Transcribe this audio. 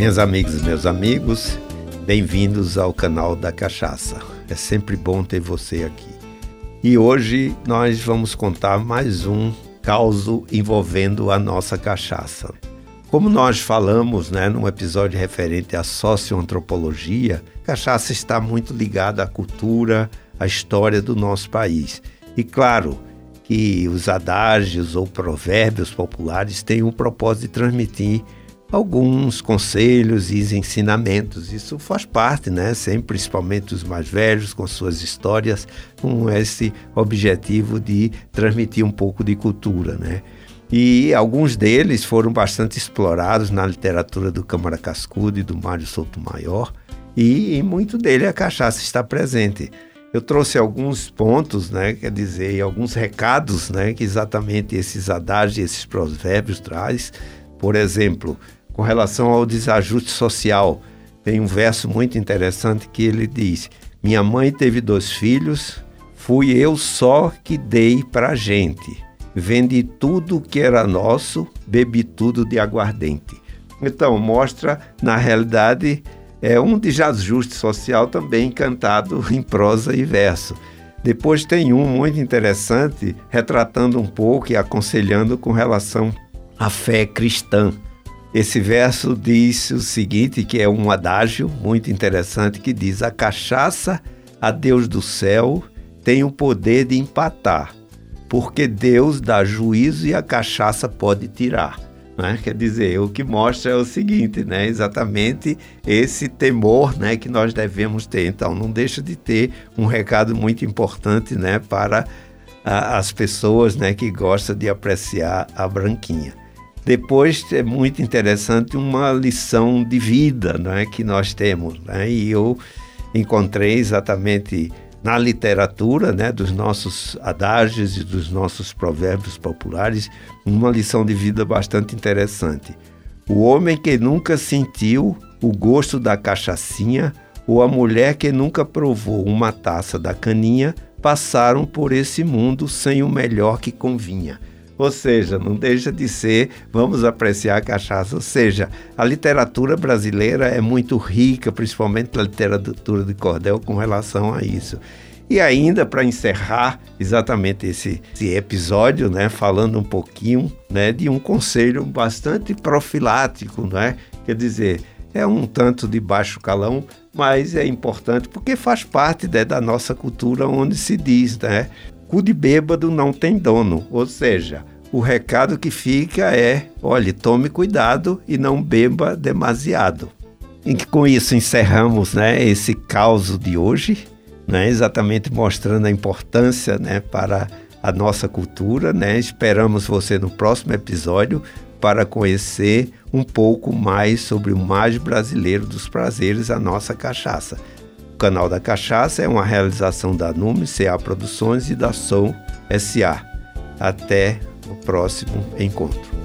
Minhas amigas e meus amigos, bem-vindos ao canal da Cachaça. É sempre bom ter você aqui. E hoje nós vamos contar mais um caso envolvendo a nossa cachaça. Como nós falamos né, num episódio referente à socioantropologia, cachaça está muito ligada à cultura, à história do nosso país. E claro que os adágios ou provérbios populares têm o propósito de transmitir alguns conselhos e ensinamentos. Isso faz parte, né? Sempre, principalmente os mais velhos, com suas histórias, com esse objetivo de transmitir um pouco de cultura, né? E alguns deles foram bastante explorados na literatura do Câmara Cascudo e do Mário Souto Maior, e em muito dele a cachaça está presente. Eu trouxe alguns pontos, né, quer dizer, alguns recados, né, que exatamente esses adágios, esses provérbios traz. Por exemplo, com relação ao desajuste social, tem um verso muito interessante que ele diz: Minha mãe teve dois filhos, fui eu só que dei para a gente Vendi tudo que era nosso, bebi tudo de aguardente. Então, mostra, na realidade, é um desajuste social também cantado em prosa e verso. Depois tem um muito interessante, retratando um pouco e aconselhando com relação à fé cristã. Esse verso diz o seguinte, que é um adágio muito interessante, que diz, a cachaça, a Deus do céu, tem o poder de empatar porque Deus dá juízo e a cachaça pode tirar. Né? Quer dizer, o que mostra é o seguinte, né? exatamente esse temor né, que nós devemos ter. Então, não deixa de ter um recado muito importante né, para a, as pessoas né, que gostam de apreciar a branquinha. Depois é muito interessante uma lição de vida né, que nós temos. Né? E eu encontrei exatamente na literatura, né, dos nossos adágios e dos nossos provérbios populares, uma lição de vida bastante interessante. O homem que nunca sentiu o gosto da cachaçinha ou a mulher que nunca provou uma taça da caninha passaram por esse mundo sem o melhor que convinha. Ou seja, não deixa de ser, vamos apreciar a cachaça. Ou seja, a literatura brasileira é muito rica, principalmente a literatura de cordel, com relação a isso. E ainda para encerrar exatamente esse, esse, episódio, né, falando um pouquinho né, de um conselho bastante profilático, né? quer dizer, é um tanto de baixo calão, mas é importante porque faz parte né, da nossa cultura onde se diz, né? Cu de bêbado não tem dono, ou seja, o recado que fica é: olhe, tome cuidado e não beba demasiado. E com isso encerramos né, esse caos de hoje, né, exatamente mostrando a importância né, para a nossa cultura. Né? Esperamos você no próximo episódio para conhecer um pouco mais sobre o mais brasileiro dos prazeres, a nossa cachaça. Canal da Cachaça é uma realização da Nume CA Produções e da Som SA. Até o próximo encontro.